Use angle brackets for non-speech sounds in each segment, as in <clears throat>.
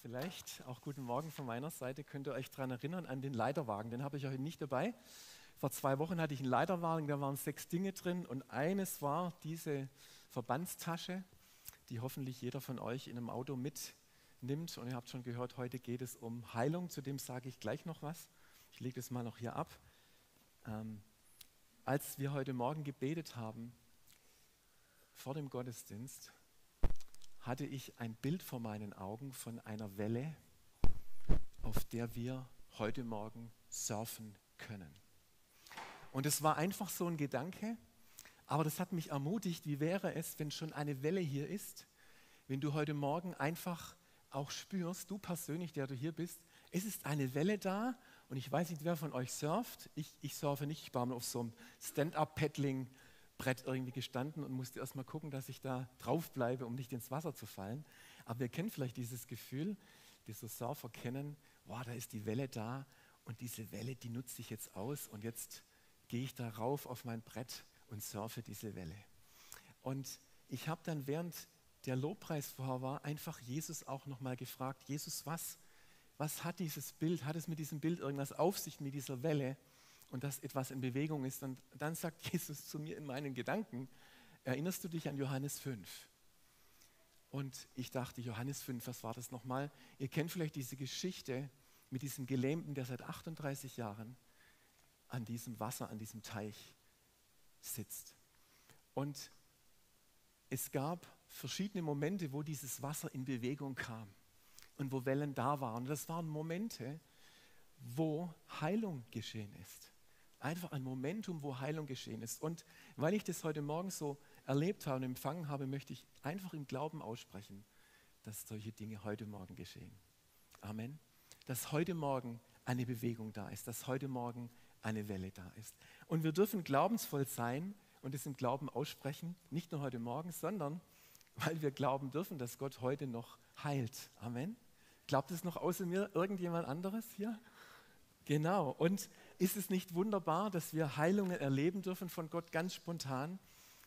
Vielleicht auch guten Morgen von meiner Seite. Könnt ihr euch daran erinnern an den Leiterwagen? Den habe ich heute nicht dabei. Vor zwei Wochen hatte ich einen Leiterwagen, da waren sechs Dinge drin und eines war diese Verbandstasche, die hoffentlich jeder von euch in einem Auto mitnimmt. Und ihr habt schon gehört, heute geht es um Heilung, zu dem sage ich gleich noch was. Ich lege das mal noch hier ab. Ähm, als wir heute Morgen gebetet haben, vor dem Gottesdienst, hatte ich ein Bild vor meinen Augen von einer Welle, auf der wir heute Morgen surfen können. Und es war einfach so ein Gedanke, aber das hat mich ermutigt, wie wäre es, wenn schon eine Welle hier ist, wenn du heute Morgen einfach auch spürst, du persönlich, der du hier bist, es ist eine Welle da und ich weiß nicht, wer von euch surft. Ich, ich surfe nicht, ich war mal auf so einem Stand-up-Paddling Brett irgendwie gestanden und musste erst mal gucken, dass ich da drauf bleibe, um nicht ins Wasser zu fallen. Aber wir kennen vielleicht dieses Gefühl, die so Surfer kennen, wow, da ist die Welle da und diese Welle, die nutze ich jetzt aus und jetzt gehe ich da rauf auf mein Brett und surfe diese Welle. Und ich habe dann während der Lobpreis vorher war, einfach Jesus auch nochmal gefragt, Jesus, was, was hat dieses Bild, hat es mit diesem Bild irgendwas auf sich, mit dieser Welle? Und dass etwas in Bewegung ist. Und dann sagt <laughs> Jesus zu mir in meinen Gedanken, erinnerst du dich an Johannes 5? Und ich dachte, Johannes 5, was war das nochmal? Ihr kennt vielleicht diese Geschichte mit diesem Gelähmten, der seit 38 Jahren an diesem Wasser, an diesem Teich sitzt. Und es gab verschiedene Momente, wo dieses Wasser in Bewegung kam und wo Wellen da waren. Und das waren Momente, wo Heilung geschehen ist einfach ein Momentum, wo Heilung geschehen ist. Und weil ich das heute Morgen so erlebt habe und empfangen habe, möchte ich einfach im Glauben aussprechen, dass solche Dinge heute Morgen geschehen. Amen. Dass heute Morgen eine Bewegung da ist, dass heute Morgen eine Welle da ist. Und wir dürfen glaubensvoll sein und es im Glauben aussprechen, nicht nur heute Morgen, sondern weil wir glauben dürfen, dass Gott heute noch heilt. Amen. Glaubt es noch außer mir irgendjemand anderes hier? Genau. Und ist es nicht wunderbar, dass wir Heilungen erleben dürfen von Gott ganz spontan?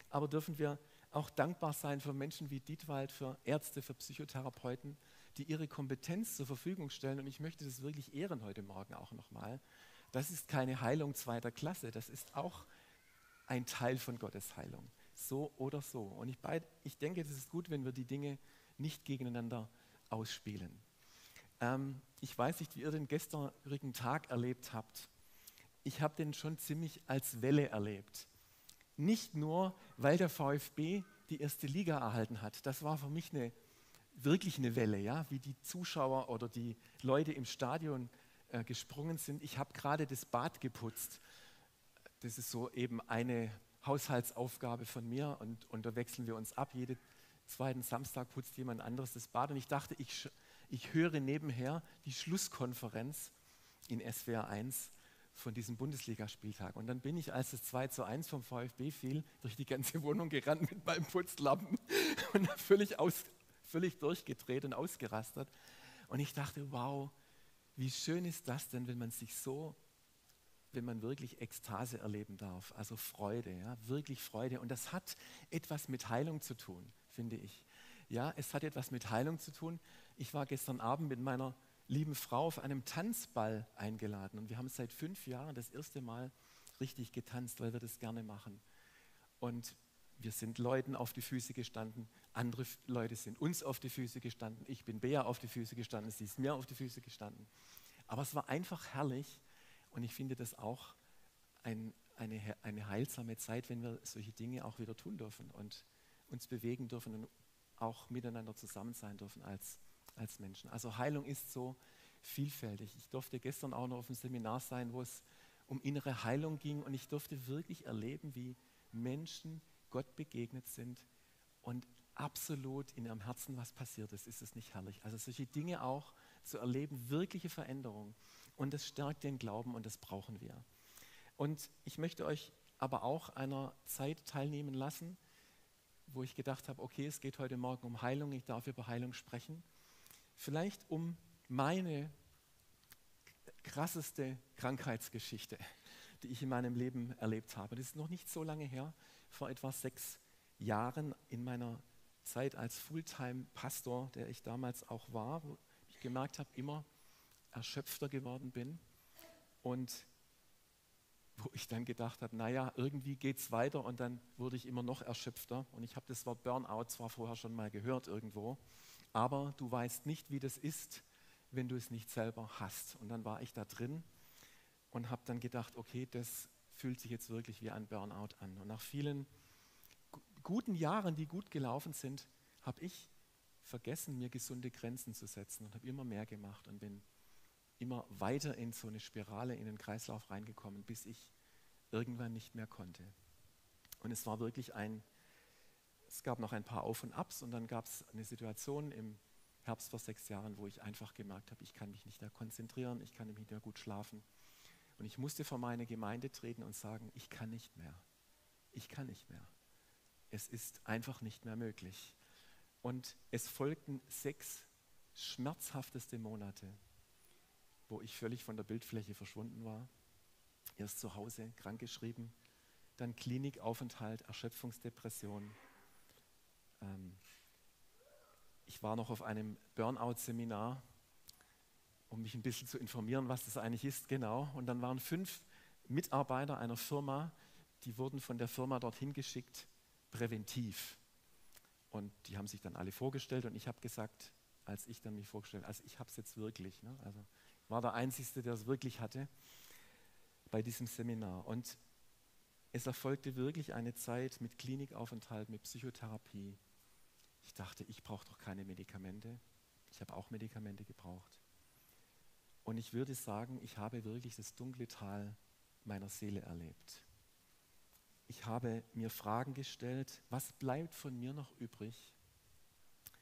Aber dürfen wir auch dankbar sein für Menschen wie Dietwald, für Ärzte, für Psychotherapeuten, die ihre Kompetenz zur Verfügung stellen. Und ich möchte das wirklich ehren heute Morgen auch nochmal. Das ist keine Heilung zweiter Klasse, das ist auch ein Teil von Gottes Heilung. So oder so. Und ich, ich denke, es ist gut, wenn wir die Dinge nicht gegeneinander ausspielen. Ähm, ich weiß nicht, wie ihr den gestrigen Tag erlebt habt. Ich habe den schon ziemlich als Welle erlebt. Nicht nur, weil der VfB die erste Liga erhalten hat. Das war für mich eine, wirklich eine Welle, ja? wie die Zuschauer oder die Leute im Stadion äh, gesprungen sind. Ich habe gerade das Bad geputzt. Das ist so eben eine Haushaltsaufgabe von mir und, und da wechseln wir uns ab. Jeden zweiten Samstag putzt jemand anderes das Bad und ich dachte, ich ich höre nebenher die Schlusskonferenz in SWR 1 von diesem Bundesligaspieltag. Und dann bin ich, als es 2 zu 1 vom VfB fiel, durch die ganze Wohnung gerannt mit meinem Putzlappen <laughs> und völlig, aus, völlig durchgedreht und ausgerastert. Und ich dachte, wow, wie schön ist das denn, wenn man sich so, wenn man wirklich Ekstase erleben darf, also Freude, ja, wirklich Freude. Und das hat etwas mit Heilung zu tun, finde ich. Ja, es hat etwas mit Heilung zu tun. Ich war gestern Abend mit meiner lieben Frau auf einem Tanzball eingeladen und wir haben seit fünf Jahren das erste Mal richtig getanzt, weil wir das gerne machen. Und wir sind Leuten auf die Füße gestanden, andere Leute sind uns auf die Füße gestanden, ich bin Bea auf die Füße gestanden, sie ist mir auf die Füße gestanden. Aber es war einfach herrlich und ich finde das auch ein, eine, eine heilsame Zeit, wenn wir solche Dinge auch wieder tun dürfen und uns bewegen dürfen und auch miteinander zusammen sein dürfen als, als Menschen. Also Heilung ist so vielfältig. Ich durfte gestern auch noch auf einem Seminar sein, wo es um innere Heilung ging und ich durfte wirklich erleben, wie Menschen Gott begegnet sind und absolut in ihrem Herzen was passiert ist. Ist es nicht herrlich? Also solche Dinge auch zu erleben, wirkliche Veränderung. Und das stärkt den Glauben und das brauchen wir. Und ich möchte euch aber auch einer Zeit teilnehmen lassen, wo ich gedacht habe, okay, es geht heute Morgen um Heilung, ich darf über Heilung sprechen. Vielleicht um meine krasseste Krankheitsgeschichte, die ich in meinem Leben erlebt habe. Das ist noch nicht so lange her, vor etwa sechs Jahren in meiner Zeit als Fulltime-Pastor, der ich damals auch war, wo ich gemerkt habe, immer erschöpfter geworden bin und wo ich dann gedacht habe, naja, irgendwie geht es weiter und dann wurde ich immer noch erschöpfter. Und ich habe das Wort Burnout zwar vorher schon mal gehört irgendwo, aber du weißt nicht, wie das ist, wenn du es nicht selber hast. Und dann war ich da drin und habe dann gedacht, okay, das fühlt sich jetzt wirklich wie ein Burnout an. Und nach vielen guten Jahren, die gut gelaufen sind, habe ich vergessen, mir gesunde Grenzen zu setzen und habe immer mehr gemacht und bin immer weiter in so eine Spirale, in den Kreislauf reingekommen, bis ich irgendwann nicht mehr konnte. Und es war wirklich ein, es gab noch ein paar Auf und Abs und dann gab es eine Situation im Herbst vor sechs Jahren, wo ich einfach gemerkt habe, ich kann mich nicht mehr konzentrieren, ich kann nicht mehr gut schlafen. Und ich musste vor meine Gemeinde treten und sagen, ich kann nicht mehr. Ich kann nicht mehr. Es ist einfach nicht mehr möglich. Und es folgten sechs schmerzhafteste Monate, wo ich völlig von der Bildfläche verschwunden war. Erst zu Hause krankgeschrieben, dann Klinikaufenthalt, Erschöpfungsdepression. Ähm, ich war noch auf einem Burnout-Seminar, um mich ein bisschen zu informieren, was das eigentlich ist, genau. Und dann waren fünf Mitarbeiter einer Firma, die wurden von der Firma dorthin geschickt, präventiv. Und die haben sich dann alle vorgestellt und ich habe gesagt, als ich dann mich vorgestellt habe, also ich habe es jetzt wirklich. Ne? Also war der Einzige, der es wirklich hatte bei diesem Seminar. Und es erfolgte wirklich eine Zeit mit Klinikaufenthalt, mit Psychotherapie. Ich dachte, ich brauche doch keine Medikamente. Ich habe auch Medikamente gebraucht. Und ich würde sagen, ich habe wirklich das dunkle Tal meiner Seele erlebt ich habe mir Fragen gestellt, was bleibt von mir noch übrig,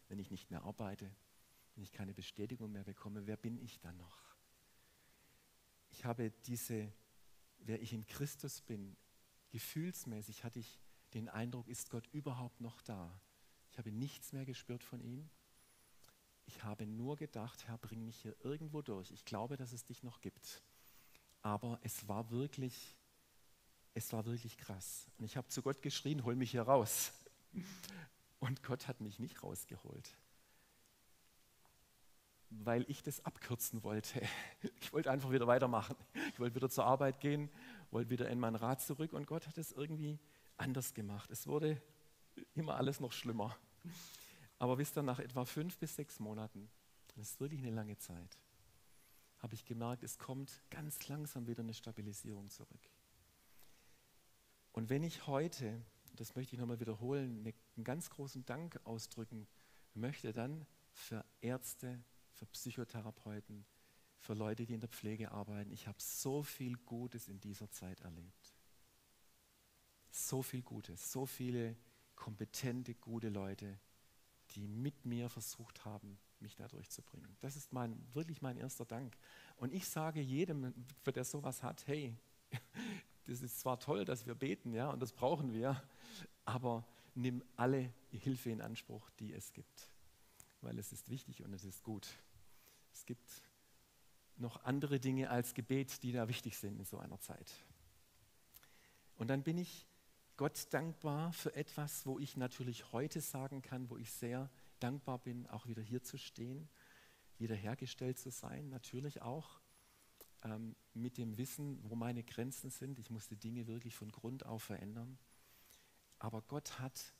wenn ich nicht mehr arbeite, wenn ich keine Bestätigung mehr bekomme, wer bin ich dann noch? Ich habe diese, wer ich in Christus bin, gefühlsmäßig hatte ich den Eindruck, ist Gott überhaupt noch da? Ich habe nichts mehr gespürt von ihm. Ich habe nur gedacht, Herr, bring mich hier irgendwo durch. Ich glaube, dass es dich noch gibt. Aber es war wirklich es war wirklich krass. Und ich habe zu Gott geschrien, hol mich hier raus. Und Gott hat mich nicht rausgeholt, weil ich das abkürzen wollte. <laughs> Ich wollte einfach wieder weitermachen. Ich wollte wieder zur Arbeit gehen, wollte wieder in mein Rad zurück und Gott hat es irgendwie anders gemacht. Es wurde immer alles noch schlimmer. Aber wisst ihr, nach etwa fünf bis sechs Monaten, das ist wirklich eine lange Zeit, habe ich gemerkt, es kommt ganz langsam wieder eine Stabilisierung zurück. Und wenn ich heute, das möchte ich nochmal wiederholen, ne, einen ganz großen Dank ausdrücken möchte, dann für Ärzte, für Psychotherapeuten, für Leute, die in der Pflege arbeiten. Ich habe so viel Gutes in dieser Zeit erlebt. So viel Gutes, so viele kompetente, gute Leute, die mit mir versucht haben, mich da durchzubringen. Das ist mein, wirklich mein erster Dank. Und ich sage jedem, der sowas hat, hey, <laughs> das ist zwar toll, dass wir beten, ja, und das brauchen wir, aber nimm alle Hilfe in Anspruch, die es gibt, weil es ist wichtig und es ist gut. Es gibt noch andere Dinge als Gebet, die da wichtig sind in so einer Zeit. Und dann bin ich Gott dankbar für etwas, wo ich natürlich heute sagen kann, wo ich sehr dankbar bin, auch wieder hier zu stehen, wiederhergestellt zu sein, natürlich auch ähm, mit dem Wissen, wo meine Grenzen sind. Ich musste Dinge wirklich von Grund auf verändern. Aber Gott hat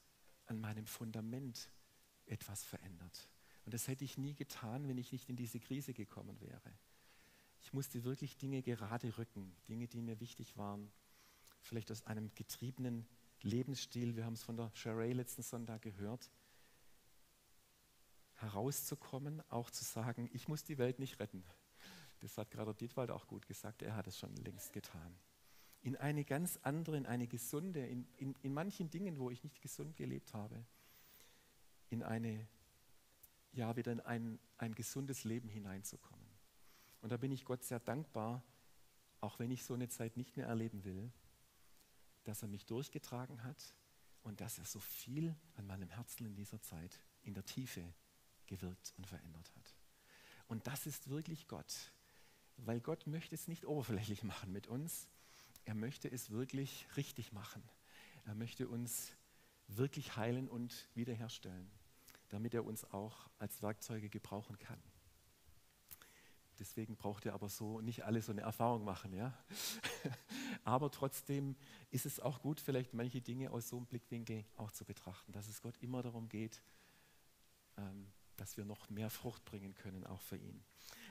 an meinem Fundament etwas verändert. Und das hätte ich nie getan, wenn ich nicht in diese Krise gekommen wäre. Ich musste wirklich Dinge gerade rücken, Dinge, die mir wichtig waren. Vielleicht aus einem getriebenen Lebensstil, wir haben es von der Sheree letzten Sonntag gehört, herauszukommen, auch zu sagen, ich muss die Welt nicht retten. Das hat gerade Dietwald auch gut gesagt, er hat es schon längst getan. In eine ganz andere, in eine gesunde, in, in, in manchen Dingen, wo ich nicht gesund gelebt habe, in eine, ja, wieder in ein, ein gesundes Leben hineinzukommen. Und da bin ich Gott sehr dankbar, auch wenn ich so eine Zeit nicht mehr erleben will, dass er mich durchgetragen hat und dass er so viel an meinem Herzen in dieser Zeit in der Tiefe gewirkt und verändert hat. Und das ist wirklich Gott weil Gott möchte es nicht oberflächlich machen mit uns. Er möchte es wirklich richtig machen. Er möchte uns wirklich heilen und wiederherstellen, damit er uns auch als Werkzeuge gebrauchen kann. Deswegen braucht ihr aber so nicht alle so eine Erfahrung machen. Ja? <laughs> aber trotzdem ist es auch gut, vielleicht manche Dinge aus so einem Blickwinkel auch zu betrachten, dass es Gott immer darum geht, ähm, dass wir noch mehr Frucht bringen können, auch für ihn.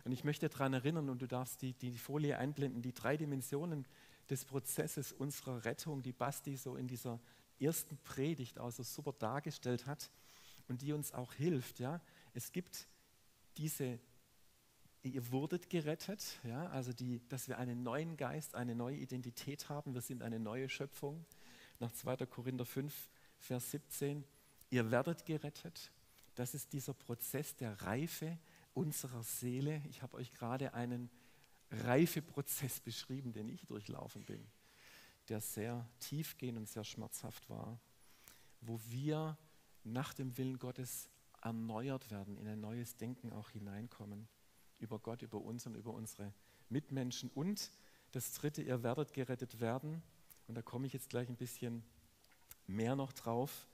Und ich möchte daran erinnern, und du darfst die, die Folie einblenden, die drei Dimensionen des Prozesses unserer Rettung, die Basti so in dieser ersten Predigt auch so super dargestellt hat und die uns auch hilft. Ja? Es gibt diese, ihr wurdet gerettet, ja? also die, dass wir einen neuen Geist, eine neue Identität haben, wir sind eine neue Schöpfung. Nach 2. Korinther 5, Vers 17, ihr werdet gerettet. Das ist dieser Prozess der Reife unserer Seele. Ich habe euch gerade einen Reifeprozess beschrieben, den ich durchlaufen bin, der sehr tiefgehend und sehr schmerzhaft war, wo wir nach dem Willen Gottes erneuert werden, in ein neues Denken auch hineinkommen, über Gott, über uns und über unsere Mitmenschen. Und das Dritte, ihr werdet gerettet werden, und da komme ich jetzt gleich ein bisschen mehr noch drauf,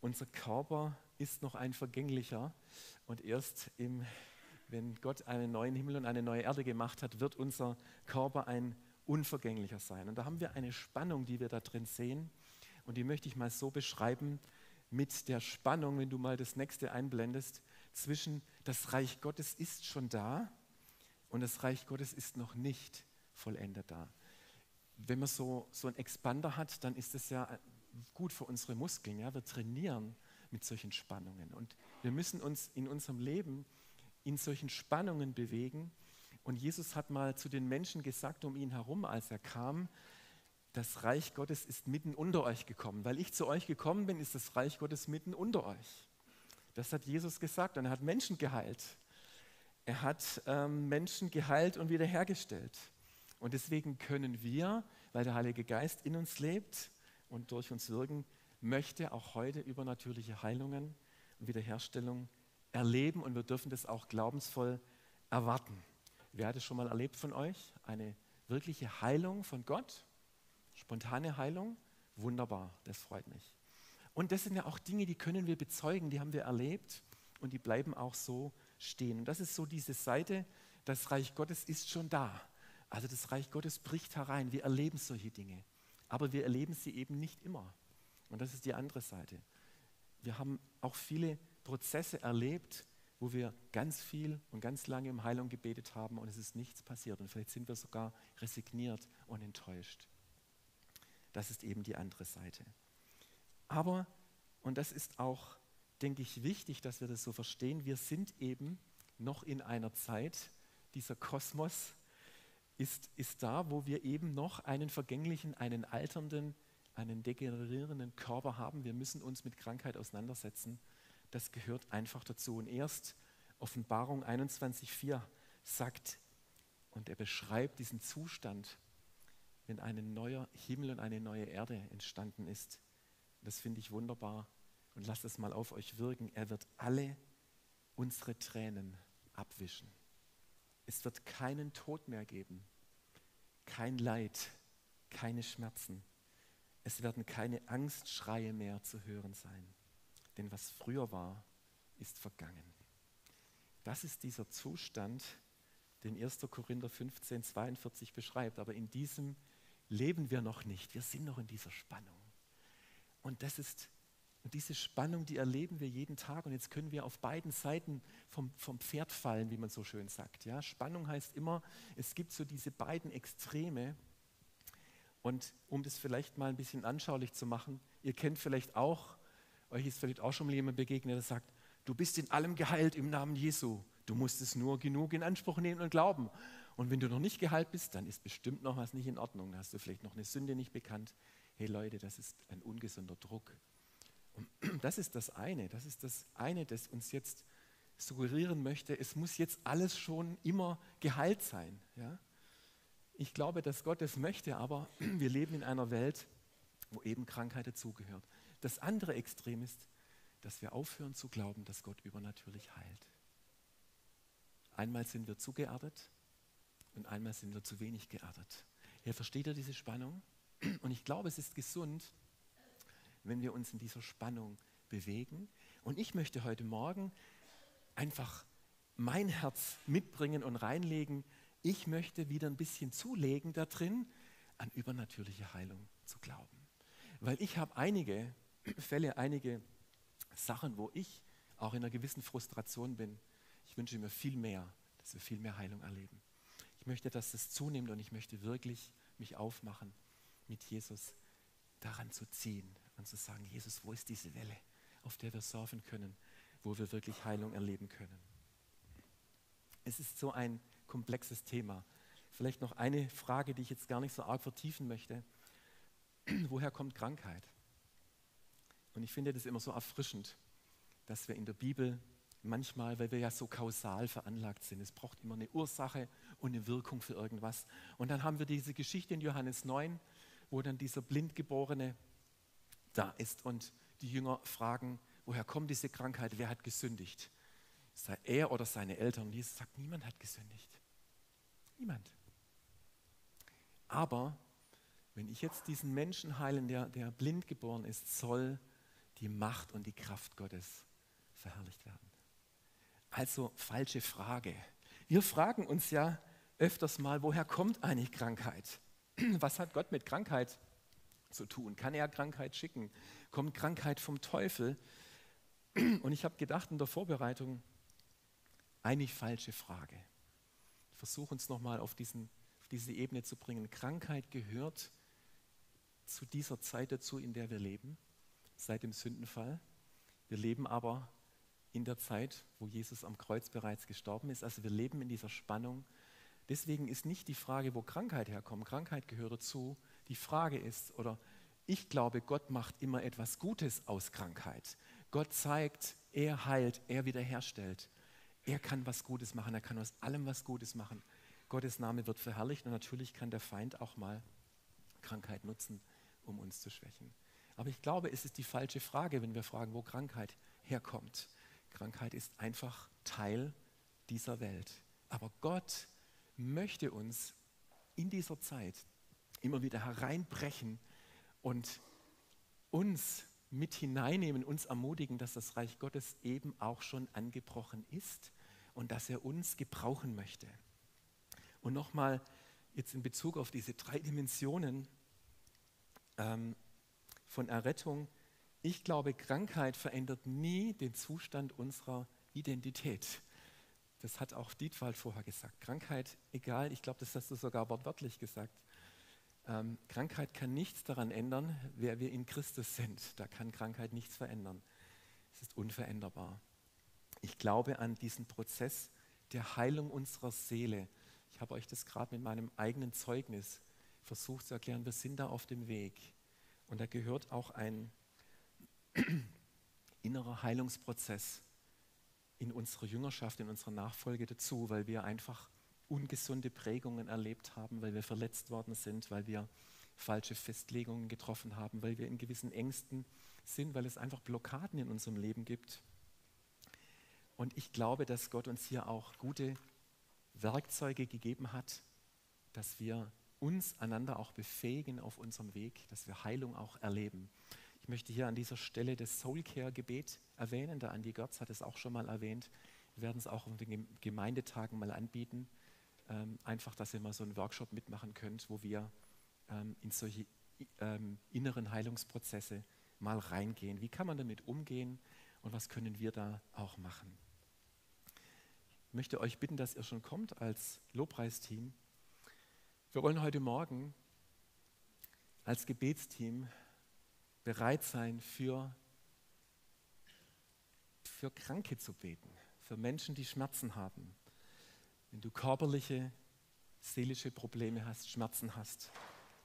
unser Körper ist noch ein vergänglicher. Und erst im, wenn Gott einen neuen Himmel und eine neue Erde gemacht hat, wird unser Körper ein unvergänglicher sein. Und da haben wir eine Spannung, die wir da drin sehen. Und die möchte ich mal so beschreiben mit der Spannung, wenn du mal das nächste einblendest, zwischen das Reich Gottes ist schon da und das Reich Gottes ist noch nicht vollendet da. Wenn man so, so einen Expander hat, dann ist das ja gut für unsere Muskeln. Ja? Wir trainieren mit solchen Spannungen. Und wir müssen uns in unserem Leben in solchen Spannungen bewegen. Und Jesus hat mal zu den Menschen gesagt um ihn herum, als er kam, das Reich Gottes ist mitten unter euch gekommen. Weil ich zu euch gekommen bin, ist das Reich Gottes mitten unter euch. Das hat Jesus gesagt und er hat Menschen geheilt. Er hat ähm, Menschen geheilt und wiederhergestellt. Und deswegen können wir, weil der Heilige Geist in uns lebt, und durch uns wirken, möchte auch heute übernatürliche Heilungen und Wiederherstellung erleben und wir dürfen das auch glaubensvoll erwarten. Wer hat es schon mal erlebt von euch? Eine wirkliche Heilung von Gott? Spontane Heilung? Wunderbar, das freut mich. Und das sind ja auch Dinge, die können wir bezeugen, die haben wir erlebt und die bleiben auch so stehen. Und das ist so diese Seite, das Reich Gottes ist schon da. Also das Reich Gottes bricht herein. Wir erleben solche Dinge aber wir erleben sie eben nicht immer. Und das ist die andere Seite. Wir haben auch viele Prozesse erlebt, wo wir ganz viel und ganz lange um Heilung gebetet haben und es ist nichts passiert. Und vielleicht sind wir sogar resigniert und enttäuscht. Das ist eben die andere Seite. Aber, und das ist auch, denke ich, wichtig, dass wir das so verstehen, wir sind eben noch in einer Zeit, dieser Kosmos ist, ist da, wo wir eben noch einen vergänglichen, einen alternden, einen degenerierenden Körper haben. Wir müssen uns mit Krankheit auseinandersetzen. Das gehört einfach dazu. Und erst Offenbarung 21.4 sagt, und er beschreibt diesen Zustand, wenn ein neuer Himmel und eine neue Erde entstanden ist. Das finde ich wunderbar. Und lasst es mal auf euch wirken. Er wird alle unsere Tränen abwischen. Es wird keinen Tod mehr geben, kein Leid, keine Schmerzen. Es werden keine Angstschreie mehr zu hören sein. Denn was früher war, ist vergangen. Das ist dieser Zustand, den 1. Korinther 15, 42 beschreibt. Aber in diesem leben wir noch nicht. Wir sind noch in dieser Spannung. Und das ist und diese Spannung, die erleben wir jeden Tag. Und jetzt können wir auf beiden Seiten vom, vom Pferd fallen, wie man so schön sagt. Ja? Spannung heißt immer, es gibt so diese beiden Extreme. Und um das vielleicht mal ein bisschen anschaulich zu machen, ihr kennt vielleicht auch, euch ist vielleicht auch schon mal jemand begegnet, der sagt, du bist in allem geheilt im Namen Jesu. Du musst es nur genug in Anspruch nehmen und glauben. Und wenn du noch nicht geheilt bist, dann ist bestimmt noch was nicht in Ordnung. Dann hast du vielleicht noch eine Sünde nicht bekannt. Hey Leute, das ist ein ungesunder Druck. Und <clears throat> das ist das eine, das ist das eine, das uns jetzt suggerieren möchte, es muss jetzt alles schon immer geheilt sein. Ja? Ich glaube, dass Gott es möchte, aber <clears throat> wir leben in einer Welt, wo eben Krankheit dazugehört. Das andere Extrem ist, dass wir aufhören zu glauben, dass Gott übernatürlich heilt. Einmal sind wir zu geerdet und einmal sind wir zu wenig geerdet. Ja, versteht ihr diese Spannung? Und ich glaube, es ist gesund, wenn wir uns in dieser Spannung bewegen. Und ich möchte heute Morgen einfach mein Herz mitbringen und reinlegen. Ich möchte wieder ein bisschen zulegen da drin, an übernatürliche Heilung zu glauben. Weil ich habe einige Fälle, einige Sachen, wo ich auch in einer gewissen Frustration bin. Ich wünsche mir viel mehr, dass wir viel mehr Heilung erleben. Ich möchte, dass das zunimmt und ich möchte wirklich mich aufmachen, mit Jesus daran zu ziehen und zu sagen, Jesus, wo ist diese Welle, auf der wir surfen können, wo wir wirklich Heilung erleben können. Es ist so ein komplexes Thema. Vielleicht noch eine Frage, die ich jetzt gar nicht so arg vertiefen möchte. <clears throat> Woher kommt Krankheit? Und ich finde das immer so erfrischend, dass wir in der Bibel manchmal, weil wir ja so kausal veranlagt sind, es braucht immer eine Ursache und eine Wirkung für irgendwas. Und dann haben wir diese Geschichte in Johannes 9, wo dann dieser Blindgeborene da ist und die Jünger fragen, woher kommt diese Krankheit, wer hat gesündigt? Sei er oder seine Eltern. Und Jesus sagt, niemand hat gesündigt. Niemand. Aber wenn ich jetzt diesen Menschen heilen, der, der blind geboren ist, soll die Macht und die Kraft Gottes verherrlicht werden. Also falsche Frage. Wir fragen uns ja öfters mal, woher kommt eigentlich Krankheit? <clears throat> Was hat Gott mit Krankheit zu tun? Kann er Krankheit schicken? Kommt Krankheit vom Teufel? <clears throat> Und ich habe gedacht in der Vorbereitung, eigentlich falsche Frage. Ich versuche uns nochmal auf, auf diese Ebene zu bringen. Krankheit gehört zu dieser Zeit dazu, in der wir leben, seit dem Sündenfall. Wir leben aber in der Zeit, wo Jesus am Kreuz bereits gestorben ist. Also wir leben in dieser Spannung. Deswegen ist nicht die Frage, wo Krankheit herkommt. Krankheit gehört dazu. Die Frage ist, oder ich glaube, Gott macht immer etwas Gutes aus Krankheit. Gott zeigt, er heilt, er wiederherstellt. Er kann was Gutes machen, er kann aus allem was Gutes machen. Gottes Name wird verherrlicht und natürlich kann der Feind auch mal Krankheit nutzen, um uns zu schwächen. Aber ich glaube, es ist die falsche Frage, wenn wir fragen, wo Krankheit herkommt. Krankheit ist einfach Teil dieser Welt. Aber Gott möchte uns in dieser Zeit immer wieder hereinbrechen und uns mit hineinnehmen, uns ermutigen, dass das Reich Gottes eben auch schon angebrochen ist und dass er uns gebrauchen möchte. Und nochmal jetzt in Bezug auf diese drei Dimensionen ähm, von Errettung. Ich glaube, Krankheit verändert nie den Zustand unserer Identität. Das hat auch Dietwald vorher gesagt. Krankheit, egal, ich glaube, das hast du sogar wortwörtlich gesagt. Ähm, Krankheit kann nichts daran ändern, wer wir in Christus sind. Da kann Krankheit nichts verändern. Es ist unveränderbar. Ich glaube an diesen Prozess der Heilung unserer Seele. Ich habe euch das gerade mit meinem eigenen Zeugnis versucht zu erklären. Wir sind da auf dem Weg. Und da gehört auch ein <clears throat> innerer Heilungsprozess in unserer Jüngerschaft, in unserer Nachfolge dazu, weil wir einfach ungesunde Prägungen erlebt haben, weil wir verletzt worden sind, weil wir falsche Festlegungen getroffen haben, weil wir in gewissen Ängsten sind, weil es einfach Blockaden in unserem Leben gibt. Und ich glaube, dass Gott uns hier auch gute Werkzeuge gegeben hat, dass wir uns einander auch befähigen auf unserem Weg, dass wir Heilung auch erleben. Ich möchte hier an dieser Stelle das Soulcare-Gebet erwähnen. Der Andi Görz hat es auch schon mal erwähnt. Wir werden es auch auf den Gemeindetagen mal anbieten. Ähm, einfach, dass ihr mal so einen Workshop mitmachen könnt, wo wir ähm, in solche ähm, inneren Heilungsprozesse mal reingehen. Wie kann man damit umgehen und was können wir da auch machen? Ich möchte euch bitten, dass ihr schon kommt als Lobpreisteam. Wir wollen heute Morgen als Gebetsteam bereit sein, für, für Kranke zu beten, für Menschen, die Schmerzen haben. Wenn du körperliche, seelische Probleme hast, Schmerzen hast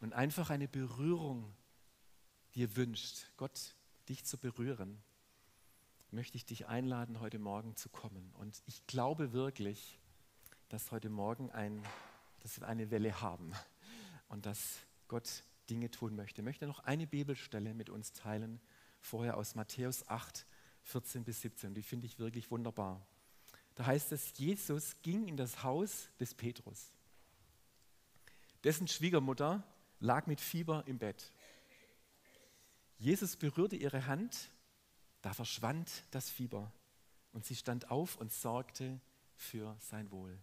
und einfach eine Berührung dir wünscht, Gott dich zu berühren, möchte ich dich einladen, heute Morgen zu kommen. Und ich glaube wirklich, dass heute Morgen ein, dass wir eine Welle haben und dass Gott Dinge tun möchte. Ich möchte noch eine Bibelstelle mit uns teilen, vorher aus Matthäus 8, 14 bis 17. Die finde ich wirklich wunderbar. Da heißt es, Jesus ging in das Haus des Petrus. Dessen Schwiegermutter lag mit Fieber im Bett. Jesus berührte ihre Hand da verschwand das Fieber und sie stand auf und sorgte für sein Wohl.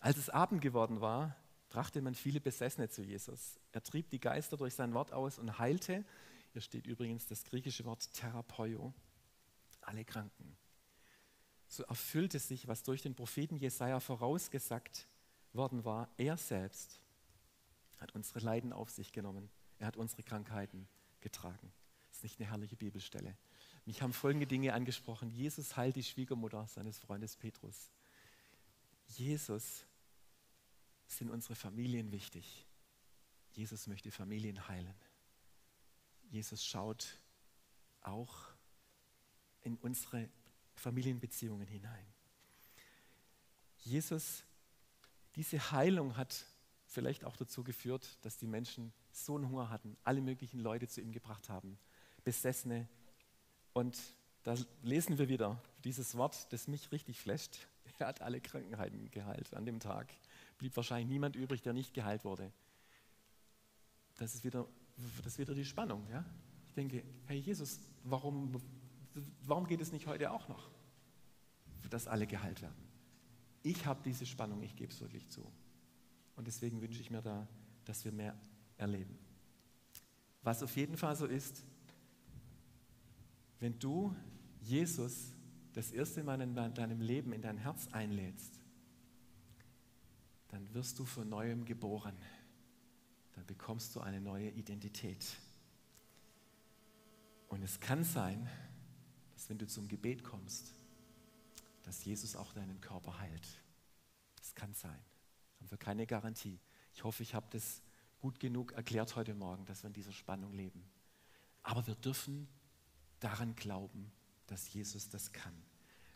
Als es Abend geworden war, brachte man viele Besessene zu Jesus. Er trieb die Geister durch sein Wort aus und heilte, hier steht übrigens das griechische Wort Therapeio, alle Kranken. So erfüllte sich, was durch den Propheten Jesaja vorausgesagt worden war. Er selbst hat unsere Leiden auf sich genommen. Er hat unsere Krankheiten getragen. Das ist nicht eine herrliche Bibelstelle. Mich haben folgende Dinge angesprochen. Jesus heilt die Schwiegermutter seines Freundes Petrus. Jesus sind unsere Familien wichtig. Jesus möchte Familien heilen. Jesus schaut auch in unsere Familienbeziehungen hinein. Jesus, diese Heilung hat vielleicht auch dazu geführt, dass die Menschen so einen Hunger hatten, alle möglichen Leute zu ihm gebracht haben, Besessene. Und da lesen wir wieder dieses Wort, das mich richtig flasht. <laughs> Er hat alle Krankheiten geheilt an dem Tag. Blieb wahrscheinlich niemand übrig, der nicht geheilt wurde. Das ist wieder, das ist wieder die Spannung. Ja? Ich denke, Herr Jesus, warum, warum geht es nicht heute auch noch, dass alle geheilt werden? Ich habe diese Spannung, ich gebe es wirklich zu. Und deswegen wünsche ich mir da, dass wir mehr erleben. Was auf jeden Fall so ist, wenn du Jesus das erste Mal in deinem Leben in dein Herz einlädst, dann wirst du von neuem geboren. Dann bekommst du eine neue Identität. Und es kann sein, dass wenn du zum Gebet kommst, dass Jesus auch deinen Körper heilt. Das kann sein haben wir keine Garantie. Ich hoffe, ich habe das gut genug erklärt heute Morgen, dass wir in dieser Spannung leben. Aber wir dürfen daran glauben, dass Jesus das kann,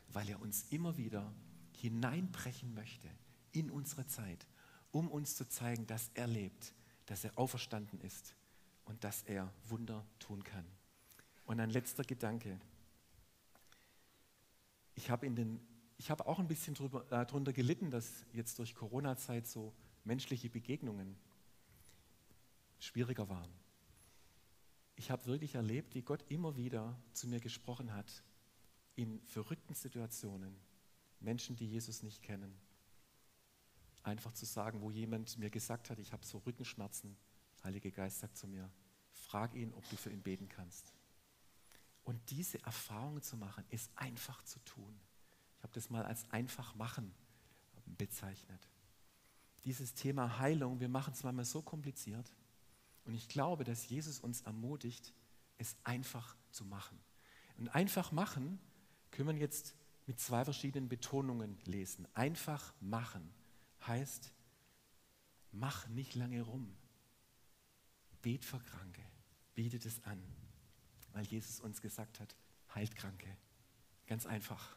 weil er uns immer wieder hineinbrechen möchte in unsere Zeit, um uns zu zeigen, dass er lebt, dass er auferstanden ist und dass er Wunder tun kann. Und ein letzter Gedanke. Ich habe habe auch ein bisschen darunter äh, gelitten, dass jetzt durch Corona-Zeit so menschliche Begegnungen schwieriger waren. Ich habe wirklich erlebt, wie Gott immer wieder zu mir gesprochen hat in verrückten Situationen. Menschen, die Jesus nicht kennen. Einfach zu sagen, wo jemand mir gesagt hat, ich habe so Rückenschmerzen. Heilige Geist sagt zu mir, frag ihn, ob du für ihn beten kannst. Und diese Erfahrungen zu machen, ist einfach zu tun habe das mal als einfach machen bezeichnet. Dieses Thema Heilung, wir machen es manchmal so kompliziert. Und ich glaube, dass Jesus uns ermutigt, es einfach zu machen. Und einfach machen können wir jetzt mit zwei verschiedenen Betonungen lesen. Einfach machen heißt, mach nicht lange rum. Bet für Kranke, bietet es an, weil Jesus uns gesagt hat, heilt Kranke. Ganz einfach.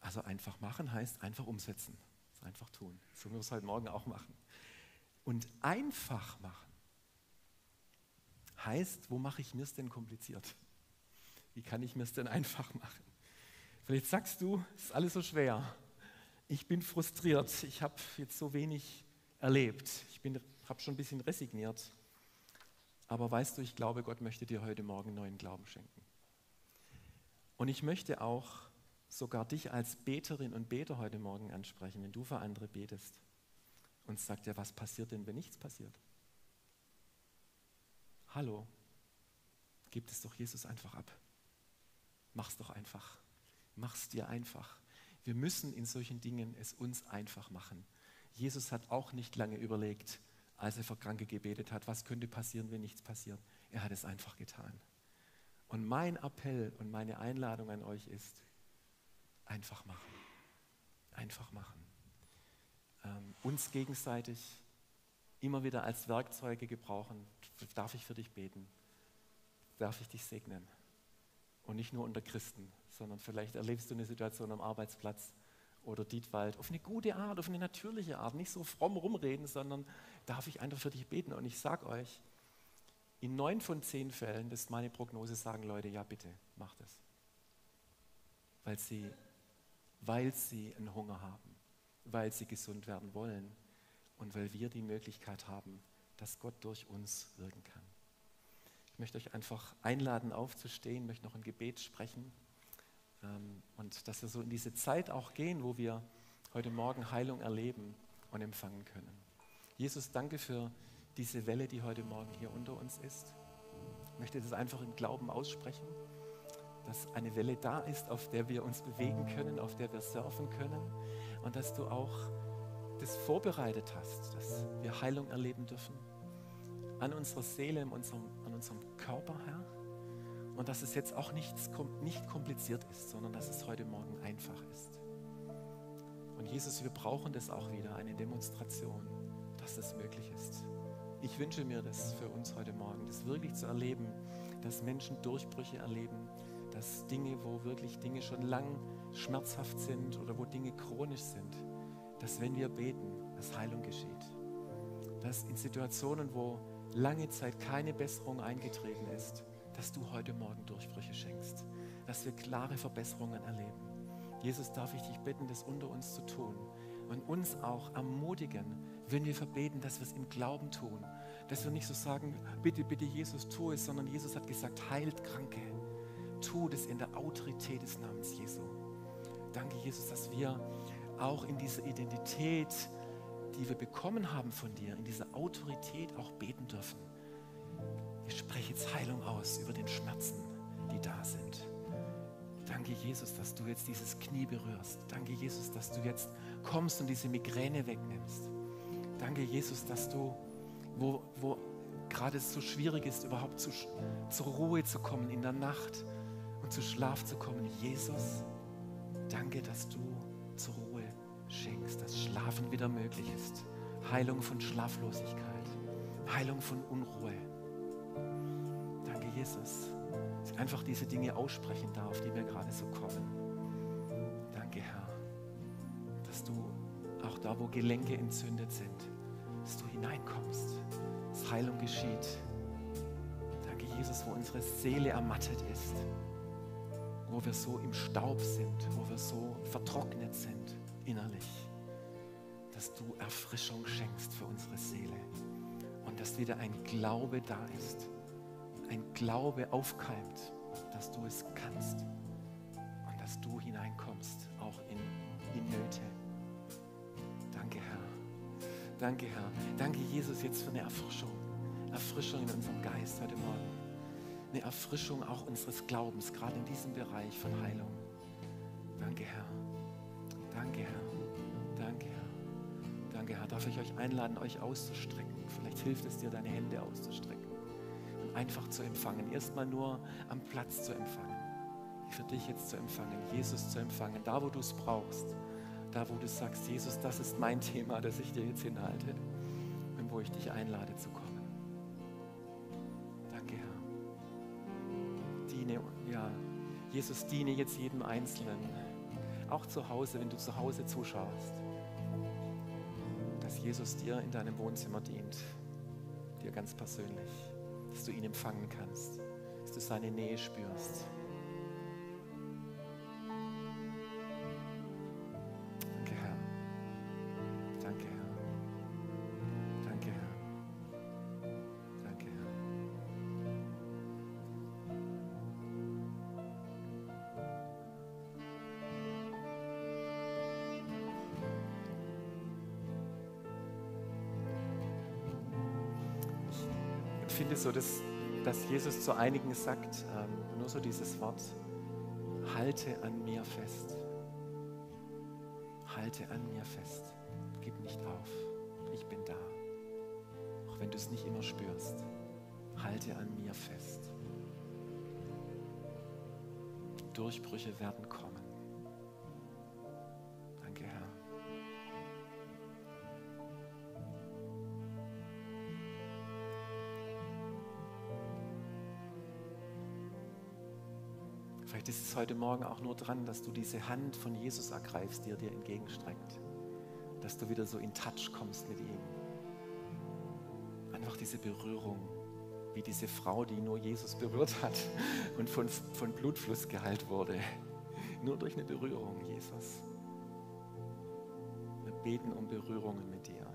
Also einfach machen heißt einfach umsetzen. Einfach tun. So müssen wir es heute Morgen auch machen. Und einfach machen heißt, wo mache ich mir es denn kompliziert? Wie kann ich mir es denn einfach machen? Vielleicht sagst du, es ist alles so schwer. Ich bin frustriert. Ich habe jetzt so wenig erlebt. Ich habe schon ein bisschen resigniert. Aber weißt du, ich glaube, Gott möchte dir heute Morgen neuen Glauben schenken. Und ich möchte auch sogar dich als Beterin und Beter heute Morgen ansprechen, wenn du für andere betest und sagt ja, was passiert denn, wenn nichts passiert? Hallo, gib es doch Jesus einfach ab. Mach's doch einfach. Mach's dir einfach. Wir müssen in solchen Dingen es uns einfach machen. Jesus hat auch nicht lange überlegt, als er für Kranke gebetet hat, was könnte passieren, wenn nichts passiert. Er hat es einfach getan. Und mein Appell und meine Einladung an euch ist, Einfach machen. Einfach machen. Ähm, uns gegenseitig immer wieder als Werkzeuge gebrauchen. Darf ich für dich beten? Darf ich dich segnen? Und nicht nur unter Christen, sondern vielleicht erlebst du eine Situation am Arbeitsplatz oder Dietwald auf eine gute Art, auf eine natürliche Art, nicht so fromm rumreden, sondern darf ich einfach für dich beten. Und ich sage euch, in neun von zehn Fällen, das ist meine Prognose, sagen Leute, ja bitte, mach das. Weil sie weil sie einen Hunger haben, weil sie gesund werden wollen und weil wir die Möglichkeit haben, dass Gott durch uns wirken kann. Ich möchte euch einfach einladen, aufzustehen, möchte noch ein Gebet sprechen. Ähm, und dass wir so in diese Zeit auch gehen, wo wir heute Morgen Heilung erleben und empfangen können. Jesus, danke für diese Welle, die heute Morgen hier unter uns ist. Ich möchte das einfach im Glauben aussprechen, dass eine Welle da ist, auf der wir uns bewegen können, auf der wir surfen können und dass du auch das vorbereitet hast, dass wir Heilung erleben dürfen an unserer Seele, an unserem, an unserem Körper, Herr. Und dass es jetzt auch nichts, nicht kompliziert ist, sondern dass es heute Morgen einfach ist. Und Jesus, wir brauchen das auch wieder, eine Demonstration, dass das möglich ist. Ich wünsche mir das für uns heute Morgen, das wirklich zu erleben, dass Menschen Durchbrüche erleben, dass Dinge, wo wirklich Dinge schon lang schmerzhaft sind oder wo Dinge chronisch sind, dass wenn wir beten, dass Heilung geschieht. Dass in Situationen, wo lange Zeit keine Besserung eingetreten ist, dass du heute Morgen Durchbrüche schenkst, dass wir klare Verbesserungen erleben. Jesus, darf ich dich bitten, das unter uns zu tun und uns auch ermutigen, wenn wir verbeten, dass wir es im Glauben tun, dass wir nicht so sagen, bitte, bitte Jesus, tu es, sondern Jesus hat gesagt, heilt Kranke, tu das in der Autorität des Namens Jesu. Danke, Jesus, dass wir auch in dieser Identität, die wir bekommen haben von dir, in dieser Autorität auch beten dürfen. Ich spreche jetzt Heilung aus über den Schmerzen, die da sind. Danke, Jesus, dass du jetzt dieses Knie berührst. Danke, Jesus, dass du jetzt kommst und diese Migräne wegnimmst. Danke, Jesus, dass du, wo, wo gerade es so schwierig ist, überhaupt zu, zur Ruhe zu kommen in der Nacht und zu Schlaf zu kommen, Jesus, danke, dass du zur Ruhe schenkst, dass Schlafen wieder möglich ist. Heilung von Schlaflosigkeit, Heilung von Unruhe. Jesus, dass ich einfach diese Dinge aussprechen darf, die mir gerade so kommen. Danke, Herr, dass du auch da, wo Gelenke entzündet sind, dass du hineinkommst, dass Heilung geschieht. Danke, Jesus, wo unsere Seele ermattet ist wo wir so im Staub sind, wo wir so vertrocknet sind innerlich, dass du Erfrischung schenkst für unsere Seele und dass wieder ein Glaube da ist, ein Glaube aufkeimt, dass du es kannst und dass du hineinkommst, auch in, in Nöte. Danke, Herr. Danke, Herr. Danke, Jesus, jetzt für eine Erfrischung. Erfrischung in unserem Geist heute Morgen eine Erfrischung auch unseres Glaubens, gerade in diesem Bereich von Heilung. Danke, Herr. Danke, Herr. Danke, Herr. Danke, Herr. Darf ich euch einladen, euch auszustrecken? Vielleicht hilft es dir, deine Hände auszustrecken einfach zu empfangen. Erstmal nur am Platz zu empfangen. Für dich jetzt zu empfangen, Jesus zu empfangen, da wo du es brauchst. Da wo du sagst, Jesus, das ist mein Thema, das ich dir jetzt hinhalte und wo ich dich einlade zu kommen. diene, ja, Jesus diene jetzt jedem Einzelnen, auch zu Hause, wenn du zu Hause zuschaust, dass Jesus dir in deinem Wohnzimmer dient, dir ganz persönlich, dass du ihn empfangen kannst, dass du seine Nähe spürst. So, dass, dass Jesus zu einigen sagt, ähm, nur so dieses Wort, halte an mir fest. Halte an mir fest. Gib nicht auf. Ich bin da. Auch wenn du es nicht immer spürst. Halte an mir fest. Durchbrüche werden kommen. Heute Morgen auch nur dran, dass du diese Hand von Jesus ergreifst, die er dir entgegenstreckt. Dass du wieder so in Touch kommst mit ihm. Einfach diese Berührung, wie diese Frau, die nur Jesus berührt hat <laughs> und von, von Blutfluss geheilt wurde. Nur durch eine Berührung, Jesus. Wir beten um Berührungen mit dir.